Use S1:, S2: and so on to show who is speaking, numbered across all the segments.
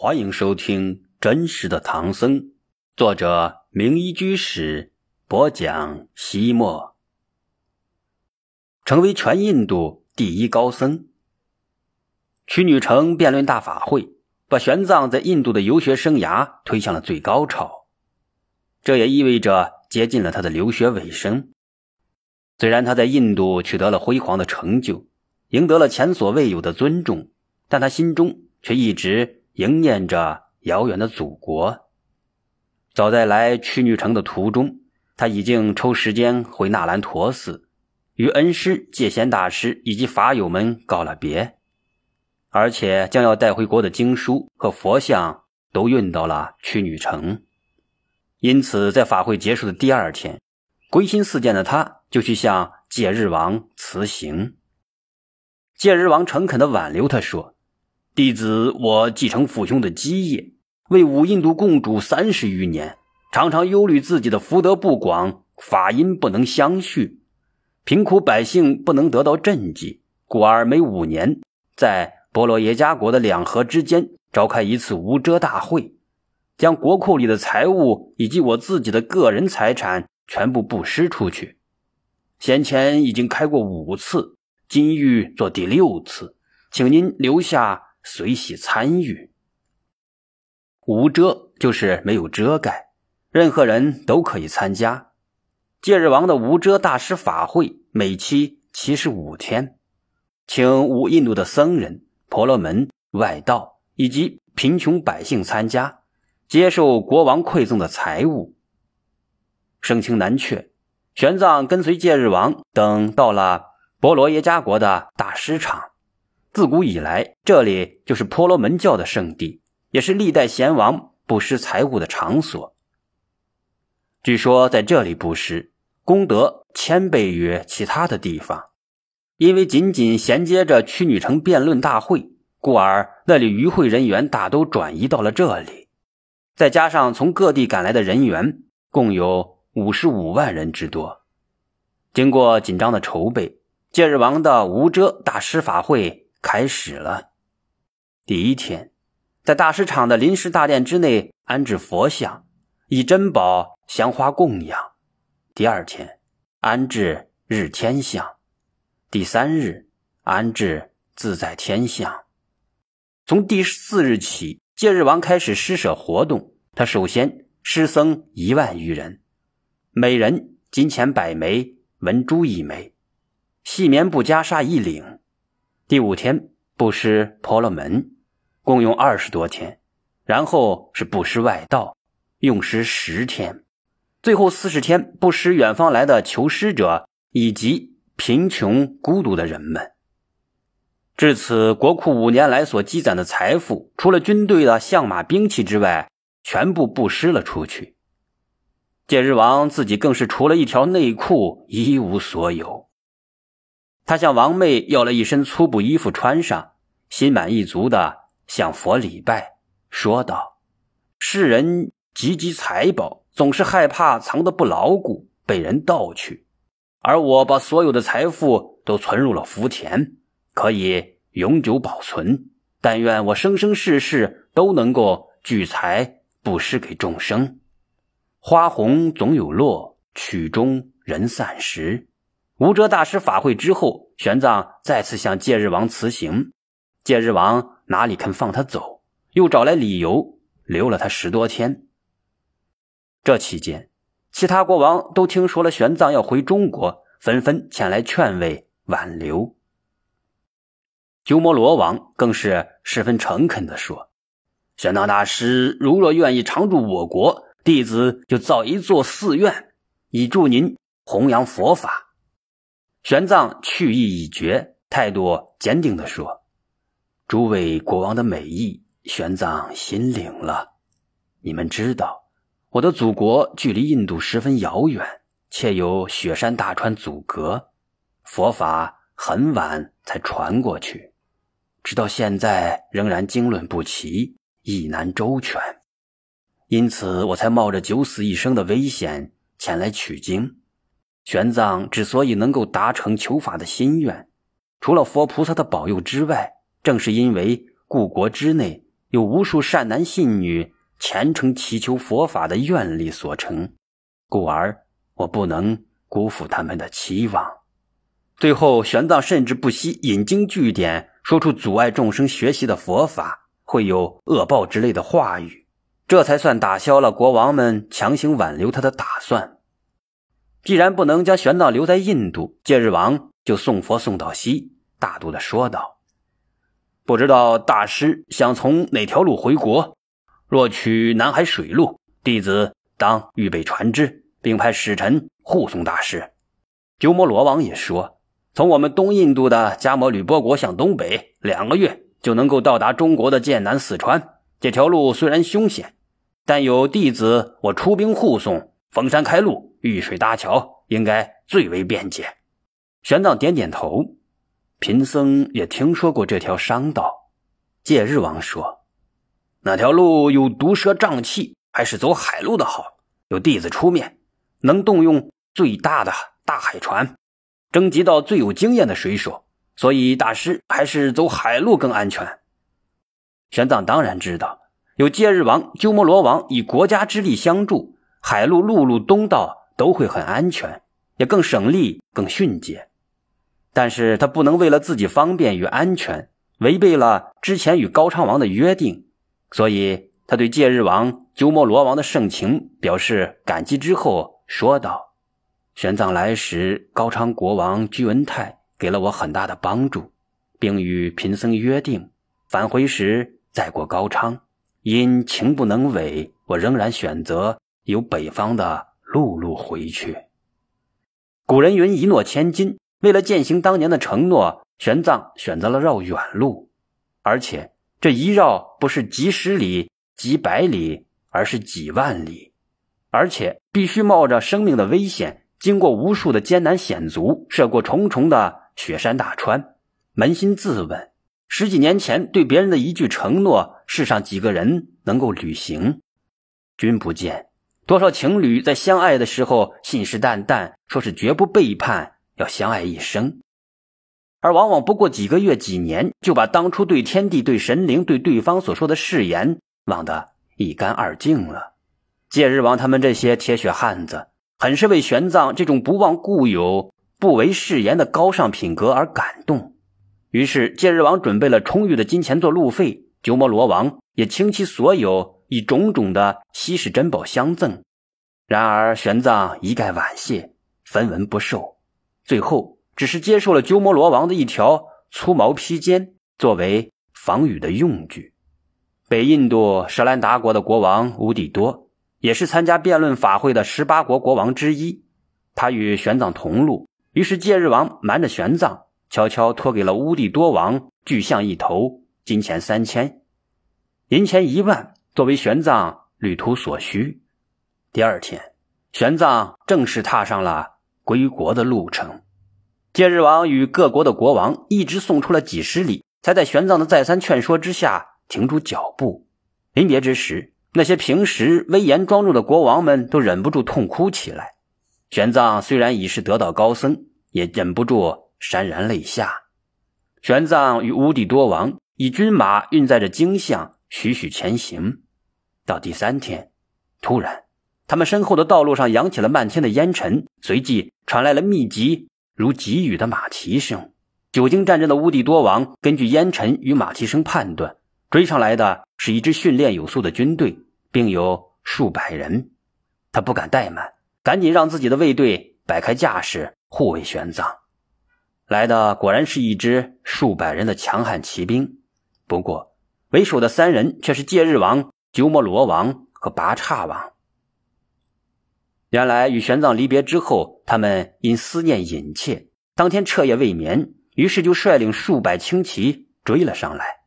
S1: 欢迎收听《真实的唐僧》，作者名医居士播讲。西莫成为全印度第一高僧。屈女成辩论大法会，把玄奘在印度的游学生涯推向了最高潮，这也意味着接近了他的留学尾声。虽然他在印度取得了辉煌的成就，赢得了前所未有的尊重，但他心中却一直。迎念着遥远的祖国。早在来屈女城的途中，他已经抽时间回纳兰陀寺，与恩师戒贤大师以及法友们告了别，而且将要带回国的经书和佛像都运到了屈女城。因此，在法会结束的第二天，归心似箭的他就去向戒日王辞行。戒日王诚恳地挽留他说。弟子我继承父兄的基业，为五印度共主三十余年，常常忧虑自己的福德不广，法音不能相续，贫苦百姓不能得到赈济，故而每五年在波罗耶加国的两河之间召开一次无遮大会，将国库里的财物以及我自己的个人财产全部布施出去。先前已经开过五次，今欲做第六次，请您留下。随喜参与，无遮就是没有遮盖，任何人都可以参加。戒日王的无遮大师法会每期七十五天，请五印度的僧人、婆罗门、外道以及贫穷百姓参加，接受国王馈赠的财物。盛情难却，玄奘跟随戒日王等到了波罗耶加国的大师场。自古以来，这里就是婆罗门教的圣地，也是历代贤王布施财物的场所。据说在这里布施功德千倍于其他的地方，因为紧紧衔接着屈女城辩论大会，故而那里与会人员大都转移到了这里。再加上从各地赶来的人员，共有五十五万人之多。经过紧张的筹备，戒日王的无遮大师法会。开始了。第一天，在大师场的临时大殿之内安置佛像，以珍宝香花供养。第二天，安置日天像。第三日，安置自在天像。从第四日起，戒日王开始施舍活动。他首先施僧一万余人，每人金钱百枚，文珠一枚，细棉布袈裟一领。第五天布施婆罗门，共用二十多天，然后是布施外道，用时十天，最后四十天布施远方来的求施者以及贫穷孤独的人们。至此，国库五年来所积攒的财富，除了军队的象马兵器之外，全部布施了出去。戒日王自己更是除了一条内裤一无所有。他向王妹要了一身粗布衣服穿上，心满意足的向佛礼拜，说道：“世人积积财宝，总是害怕藏得不牢固，被人盗去；而我把所有的财富都存入了福田，可以永久保存。但愿我生生世世都能够聚财布施给众生。花红总有落，曲终人散时。”无遮大师法会之后，玄奘再次向戒日王辞行，戒日王哪里肯放他走，又找来理由留了他十多天。这期间，其他国王都听说了玄奘要回中国，纷纷前来劝慰挽留。鸠摩罗王更是十分诚恳地说：“玄奘大师如若愿意常住我国，弟子就造一座寺院，以助您弘扬佛法。”玄奘去意已决，态度坚定地说：“诸位国王的美意，玄奘心领了。你们知道，我的祖国距离印度十分遥远，且有雪山大川阻隔，佛法很晚才传过去，直到现在仍然经论不齐，意难周全。因此，我才冒着九死一生的危险前来取经。”玄奘之所以能够达成求法的心愿，除了佛菩萨的保佑之外，正是因为故国之内有无数善男信女虔诚祈求佛法的愿力所成，故而我不能辜负他们的期望。最后，玄奘甚至不惜引经据典，说出阻碍众生学习的佛法会有恶报之类的话语，这才算打消了国王们强行挽留他的打算。既然不能将玄奘留在印度，戒日王就送佛送到西，大度的说道。不知道大师想从哪条路回国？若取南海水路，弟子当预备船只，并派使臣护送大师。鸠摩罗王也说，从我们东印度的迦摩吕波国向东北，两个月就能够到达中国的剑南四川。这条路虽然凶险，但有弟子我出兵护送，逢山开路，遇水搭桥，应该最为便捷。玄奘点点头。贫僧也听说过这条商道，戒日王说，那条路有毒蛇瘴气，还是走海路的好。有弟子出面，能动用最大的大海船，征集到最有经验的水手，所以大师还是走海路更安全。玄奘当然知道，有戒日王、鸠摩罗王以国家之力相助，海路、陆路、东道都会很安全，也更省力、更迅捷。但是他不能为了自己方便与安全，违背了之前与高昌王的约定，所以他对戒日王、鸠摩罗王的盛情表示感激之后，说道：“玄奘来时，高昌国王居文泰给了我很大的帮助，并与贫僧约定，返回时再过高昌。因情不能违，我仍然选择由北方的陆路回去。古人云：一诺千金。”为了践行当年的承诺，玄奘选择了绕远路，而且这一绕不是几十里、几百里，而是几万里，而且必须冒着生命的危险，经过无数的艰难险阻，涉过重重的雪山大川。扪心自问，十几年前对别人的一句承诺，世上几个人能够履行？君不见，多少情侣在相爱的时候信誓旦旦，说是绝不背叛。要相爱一生，而往往不过几个月、几年，就把当初对天地、对神灵、对对方所说的誓言忘得一干二净了。戒日王他们这些铁血汉子，很是为玄奘这种不忘故友、不违誓言的高尚品格而感动。于是，戒日王准备了充裕的金钱做路费，鸠摩罗王也倾其所有，以种种的稀世珍宝相赠。然而，玄奘一概婉谢，分文不受。最后，只是接受了鸠摩罗王的一条粗毛披肩，作为防雨的用具。北印度舍兰达国的国王乌帝多，也是参加辩论法会的十八国国王之一。他与玄奘同路，于是戒日王瞒着玄奘，悄悄托给了乌帝多王巨象一头，金钱三千，银钱一万，作为玄奘旅途所需。第二天，玄奘正式踏上了。归国的路程，戒日王与各国的国王一直送出了几十里，才在玄奘的再三劝说之下停住脚步。临别之时，那些平时威严庄重的国王们都忍不住痛哭起来。玄奘虽然已是得道高僧，也忍不住潸然泪下。玄奘与乌帝多王以军马运载着经象，徐徐前行。到第三天，突然。他们身后的道路上扬起了漫天的烟尘，随即传来了密集如急雨的马蹄声。久经战争的乌帝多王根据烟尘与马蹄声判断，追上来的是一支训练有素的军队，并有数百人。他不敢怠慢，赶紧让自己的卫队摆开架势护卫玄奘。来的果然是一支数百人的强悍骑兵，不过为首的三人却是戒日王、鸠摩罗王和拔叉王。原来与玄奘离别之后，他们因思念隐切，当天彻夜未眠，于是就率领数百轻骑追了上来。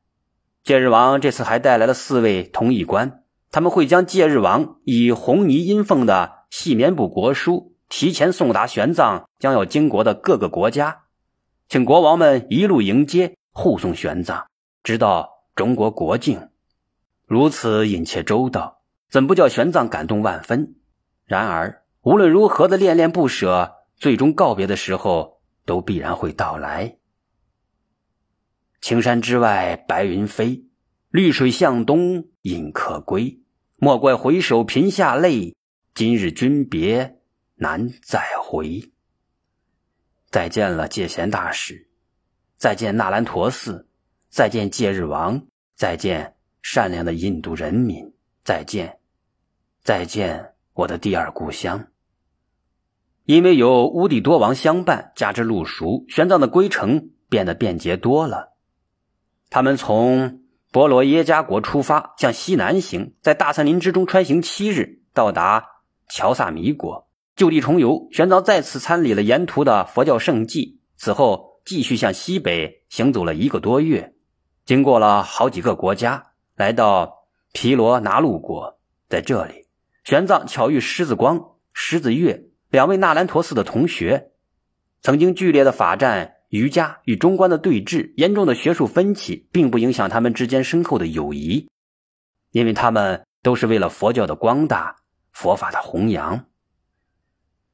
S1: 戒日王这次还带来了四位通译官，他们会将戒日王以红泥阴奉的细棉布国书提前送达玄奘将要经国的各个国家，请国王们一路迎接护送玄奘，直到中国国境。如此隐切周到，怎不叫玄奘感动万分？然而，无论如何的恋恋不舍，最终告别的时候都必然会到来。青山之外，白云飞，绿水向东引客归，莫怪回首频下泪。今日君别难再回。再见了，戒贤大使；再见纳兰陀寺；再见戒日王；再见善良的印度人民；再见，再见我的第二故乡。因为有乌底多王相伴，加之路熟，玄奘的归程变得便捷多了。他们从波罗耶加国出发，向西南行，在大森林之中穿行七日，到达乔萨米国，就地重游。玄奘再次参礼了沿途的佛教圣迹，此后继续向西北行走了一个多月，经过了好几个国家，来到毗罗拿路国，在这里，玄奘巧遇狮子光、狮子月。两位纳兰陀寺的同学，曾经剧烈的法战、瑜伽与中观的对峙，严重的学术分歧，并不影响他们之间深厚的友谊，因为他们都是为了佛教的光大、佛法的弘扬。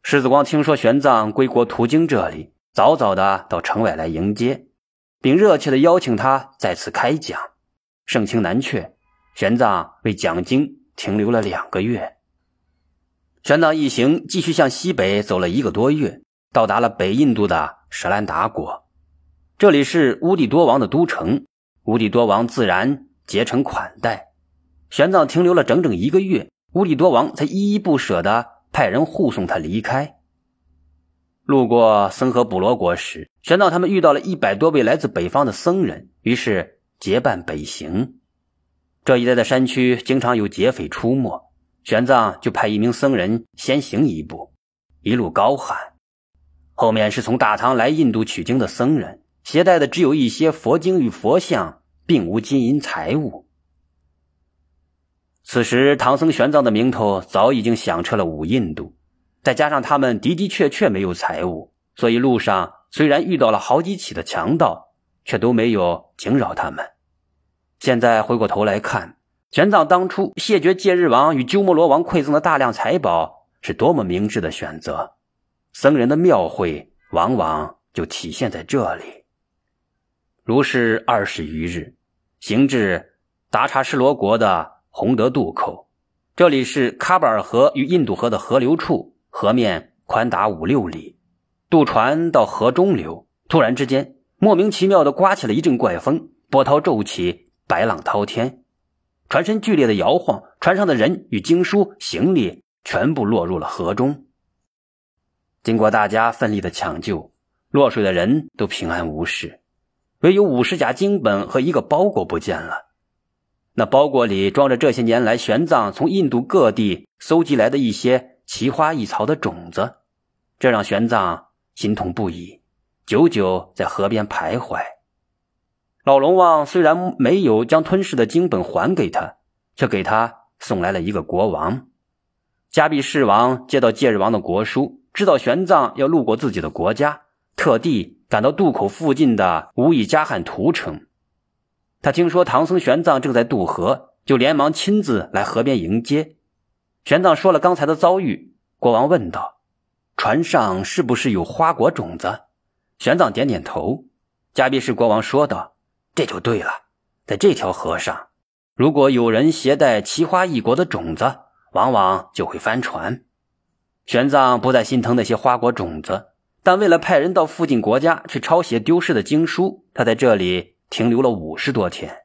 S1: 狮子光听说玄奘归国途经这里，早早的到城外来迎接，并热切的邀请他在此开讲，盛情难却。玄奘为讲经停留了两个月。玄奘一行继续向西北走了一个多月，到达了北印度的舍兰达国。这里是乌帝多王的都城，乌帝多王自然竭诚款待。玄奘停留了整整一个月，乌帝多王才依依不舍地派人护送他离开。路过僧和卜罗国时，玄奘他们遇到了一百多位来自北方的僧人，于是结伴北行。这一带的山区经常有劫匪出没。玄奘就派一名僧人先行一步，一路高喊。后面是从大唐来印度取经的僧人，携带的只有一些佛经与佛像，并无金银财物。此时，唐僧玄奘的名头早已经响彻了五印度，再加上他们的的确确没有财物，所以路上虽然遇到了好几起的强盗，却都没有惊扰他们。现在回过头来看。玄奘当初谢绝戒日王与鸠摩罗王馈赠的大量财宝，是多么明智的选择！僧人的妙慧往往就体现在这里。如是二十余日，行至达察施罗国的洪德渡口，这里是喀布尔河与印度河的河流处，河面宽达五六里，渡船到河中流。突然之间，莫名其妙的刮起了一阵怪风，波涛骤起，白浪滔天。船身剧烈的摇晃，船上的人与经书、行李全部落入了河中。经过大家奋力的抢救，落水的人都平安无事，唯有五十甲经本和一个包裹不见了。那包裹里装着这些年来玄奘从印度各地搜集来的一些奇花异草的种子，这让玄奘心痛不已，久久在河边徘徊。老龙王虽然没有将吞噬的经本还给他，却给他送来了一个国王。加比士王接到戒日王的国书，知道玄奘要路过自己的国家，特地赶到渡口附近的乌以加汉图城。他听说唐僧玄奘正在渡河，就连忙亲自来河边迎接。玄奘说了刚才的遭遇，国王问道：“船上是不是有花果种子？”玄奘点点头。加比士国王说道。这就对了，在这条河上，如果有人携带奇花异果的种子，往往就会翻船。玄奘不再心疼那些花果种子，但为了派人到附近国家去抄写丢失的经书，他在这里停留了五十多天。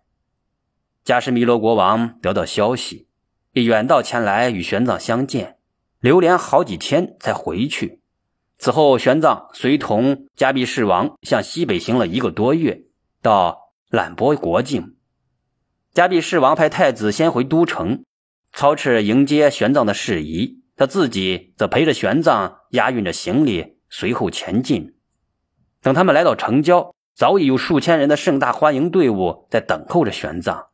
S1: 加什弥罗国王得到消息，也远道前来与玄奘相见，流连好几天才回去。此后，玄奘随同加比世王向西北行了一个多月，到。揽博国境，加比世王派太子先回都城，操持迎接玄奘的事宜。他自己则陪着玄奘，押运着行李，随后前进。等他们来到城郊，早已有数千人的盛大欢迎队伍在等候着玄奘。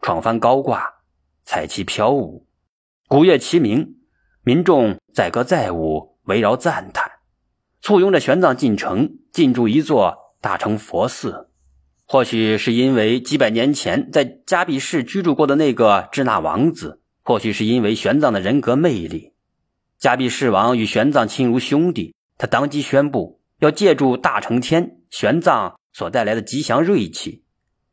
S1: 闯帆高挂，彩旗飘舞，鼓乐齐鸣，民众载歌载舞，围绕赞叹，簇拥着玄奘进城，进驻一座大成佛寺。或许是因为几百年前在加比市居住过的那个支那王子，或许是因为玄奘的人格魅力，加比士王与玄奘亲如兄弟。他当即宣布要借助大成天玄奘所带来的吉祥瑞气，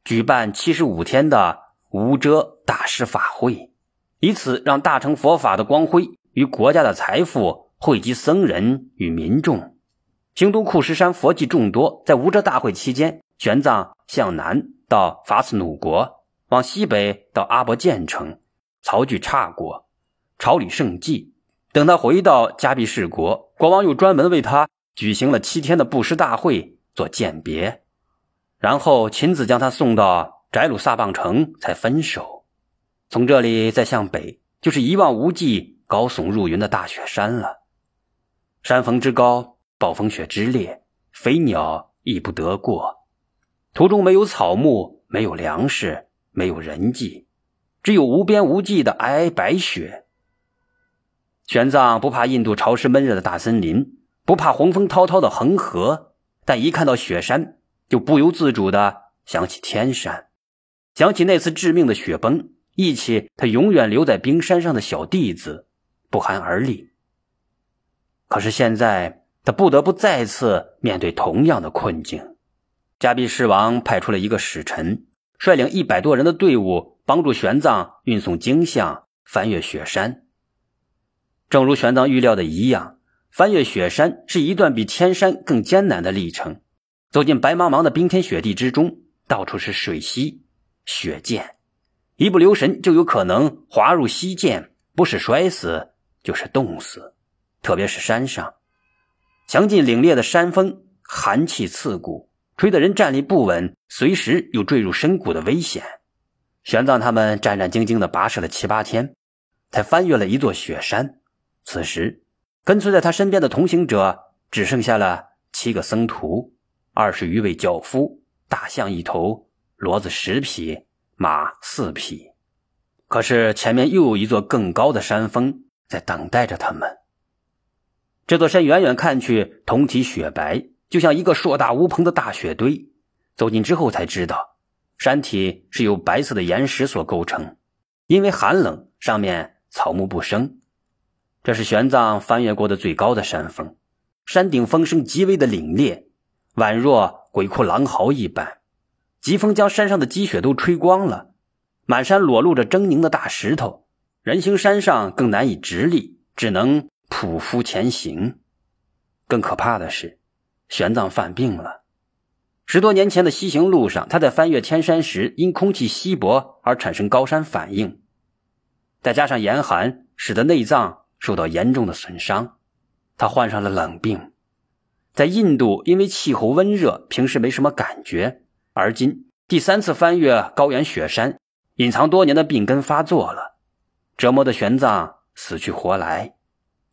S1: 举办七十五天的无遮大师法会，以此让大乘佛法的光辉与国家的财富惠及僧人与民众。京都库什山佛迹众多，在无遮大会期间，玄奘向南到法斯努国，往西北到阿伯建城，曹据刹国，朝礼圣迹。等他回到迦毗士国，国王又专门为他举行了七天的布施大会做鉴别，然后亲自将他送到宅鲁萨邦城，才分手。从这里再向北，就是一望无际、高耸入云的大雪山了。山峰之高，暴风雪之烈，飞鸟亦不得过。途中没有草木，没有粮食，没有人迹，只有无边无际的皑皑白雪。玄奘不怕印度潮湿闷热的大森林，不怕洪峰滔滔的恒河，但一看到雪山，就不由自主的想起天山，想起那次致命的雪崩，忆起他永远留在冰山上的小弟子，不寒而栗。可是现在，他不得不再次面对同样的困境。迦毗狮王派出了一个使臣，率领一百多人的队伍，帮助玄奘运送经像，翻越雪山。正如玄奘预料的一样，翻越雪山是一段比天山更艰难的历程。走进白茫茫的冰天雪地之中，到处是水溪、雪涧，一不留神就有可能滑入溪涧，不是摔死就是冻死。特别是山上，强劲凛冽的山风，寒气刺骨，吹得人站立不稳，随时有坠入深谷的危险。玄奘他们战战兢兢地跋涉了七八天，才翻越了一座雪山。此时，跟随在他身边的同行者只剩下了七个僧徒、二十余位轿夫、大象一头、骡子十匹、马四匹。可是前面又有一座更高的山峰在等待着他们。这座山远远看去通体雪白，就像一个硕大无朋的大雪堆。走近之后才知道，山体是由白色的岩石所构成，因为寒冷，上面草木不生。这是玄奘翻越过的最高的山峰，山顶风声极为的凛冽，宛若鬼哭狼嚎一般。疾风将山上的积雪都吹光了，满山裸露着狰狞的大石头，人行山上更难以直立，只能匍匐前行。更可怕的是，玄奘犯病了。十多年前的西行路上，他在翻越天山时，因空气稀薄而产生高山反应，再加上严寒，使得内脏。受到严重的损伤，他患上了冷病。在印度，因为气候温热，平时没什么感觉。而今第三次翻越高原雪山，隐藏多年的病根发作了，折磨的玄奘死去活来。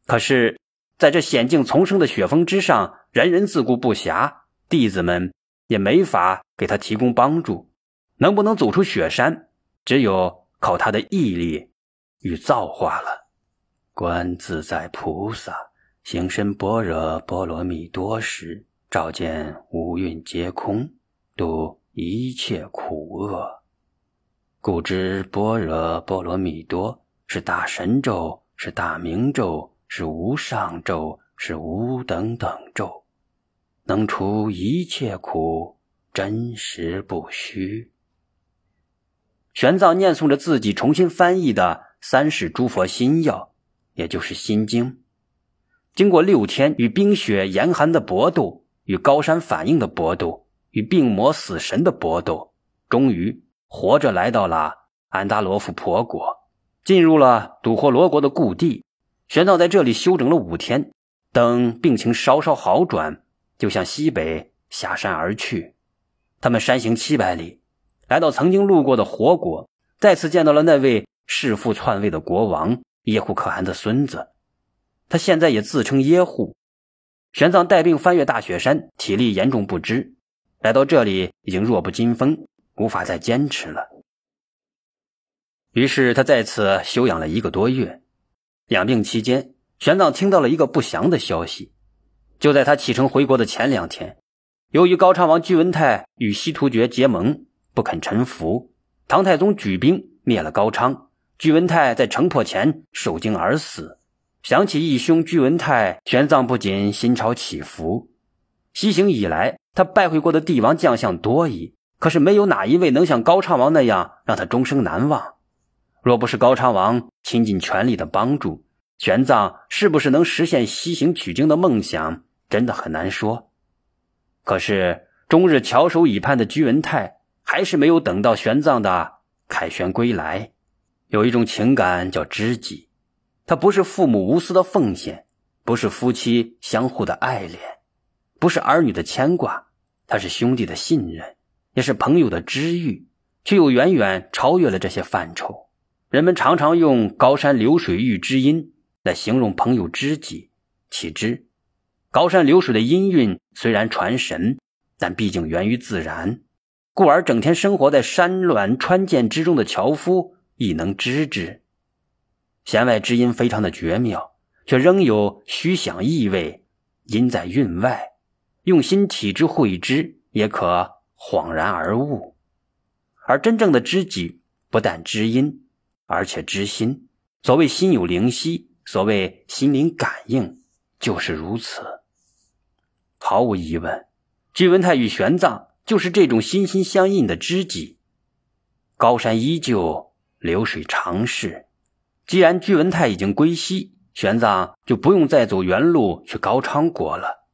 S1: 可是，在这险境丛生的雪峰之上，人人自顾不暇，弟子们也没法给他提供帮助。能不能走出雪山，只有靠他的毅力与造化了。观自在菩萨行深般若波罗蜜多时，照见五蕴皆空，度一切苦厄。故知般若波罗蜜多是大神咒，是大明咒，是无上咒，是无等等咒，能除一切苦，真实不虚。玄奘念诵着自己重新翻译的三世诸佛心要。也就是心经，经过六天与冰雪严寒的搏斗，与高山反应的搏斗，与病魔死神的搏斗，终于活着来到了安达罗夫婆国，进入了赌霍罗国的故地。玄奘在这里休整了五天，等病情稍稍好转，就向西北下山而去。他们山行七百里，来到曾经路过的活国，再次见到了那位弑父篡位的国王。耶护可汗的孙子，他现在也自称耶护。玄奘带病翻越大雪山，体力严重不支，来到这里已经弱不禁风，无法再坚持了。于是他在此休养了一个多月。养病期间，玄奘听到了一个不祥的消息：就在他启程回国的前两天，由于高昌王居文泰与西突厥结盟，不肯臣服，唐太宗举兵灭了高昌。居文泰在城破前受惊而死。想起义兄居文泰，玄奘不仅心潮起伏。西行以来，他拜会过的帝王将相多矣，可是没有哪一位能像高昌王那样让他终生难忘。若不是高昌王倾尽全力的帮助，玄奘是不是能实现西行取经的梦想，真的很难说。可是终日翘首以盼的居文泰，还是没有等到玄奘的凯旋归来。有一种情感叫知己，它不是父母无私的奉献，不是夫妻相互的爱恋，不是儿女的牵挂，它是兄弟的信任。也是朋友的知遇，却又远远超越了这些范畴。人们常常用“高山流水遇知音”来形容朋友知己，岂知高山流水的音韵虽然传神，但毕竟源于自然，故而整天生活在山峦川涧之中的樵夫亦能知之。弦外之音非常的绝妙，却仍有虚响意味，音在韵外，用心体之会之，也可。恍然而悟，而真正的知己不但知音，而且知心。所谓心有灵犀，所谓心灵感应，就是如此。毫无疑问，居文泰与玄奘就是这种心心相印的知己。高山依旧，流水长逝。既然居文泰已经归西，玄奘就不用再走原路去高昌国了。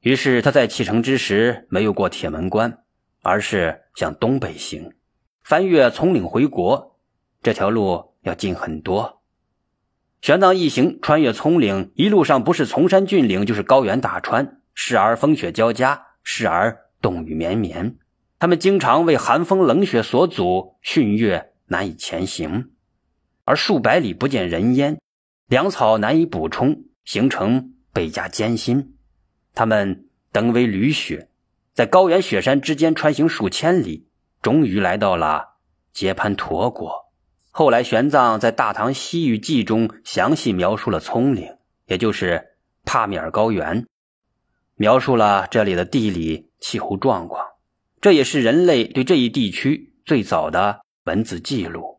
S1: 于是他在启程之时没有过铁门关，而是向东北行，翻越葱岭回国。这条路要近很多。玄奘一行穿越葱岭，一路上不是崇山峻岭，就是高原大川，时而风雪交加，时而冻雨绵绵。他们经常为寒风冷雪所阻，逊越难以前行，而数百里不见人烟，粮草难以补充，行程倍加艰辛。他们登危履雪，在高原雪山之间穿行数千里，终于来到了揭盘陀国。后来，玄奘在《大唐西域记》中详细描述了葱岭，也就是帕米尔高原，描述了这里的地理气候状况。这也是人类对这一地区最早的文字记录。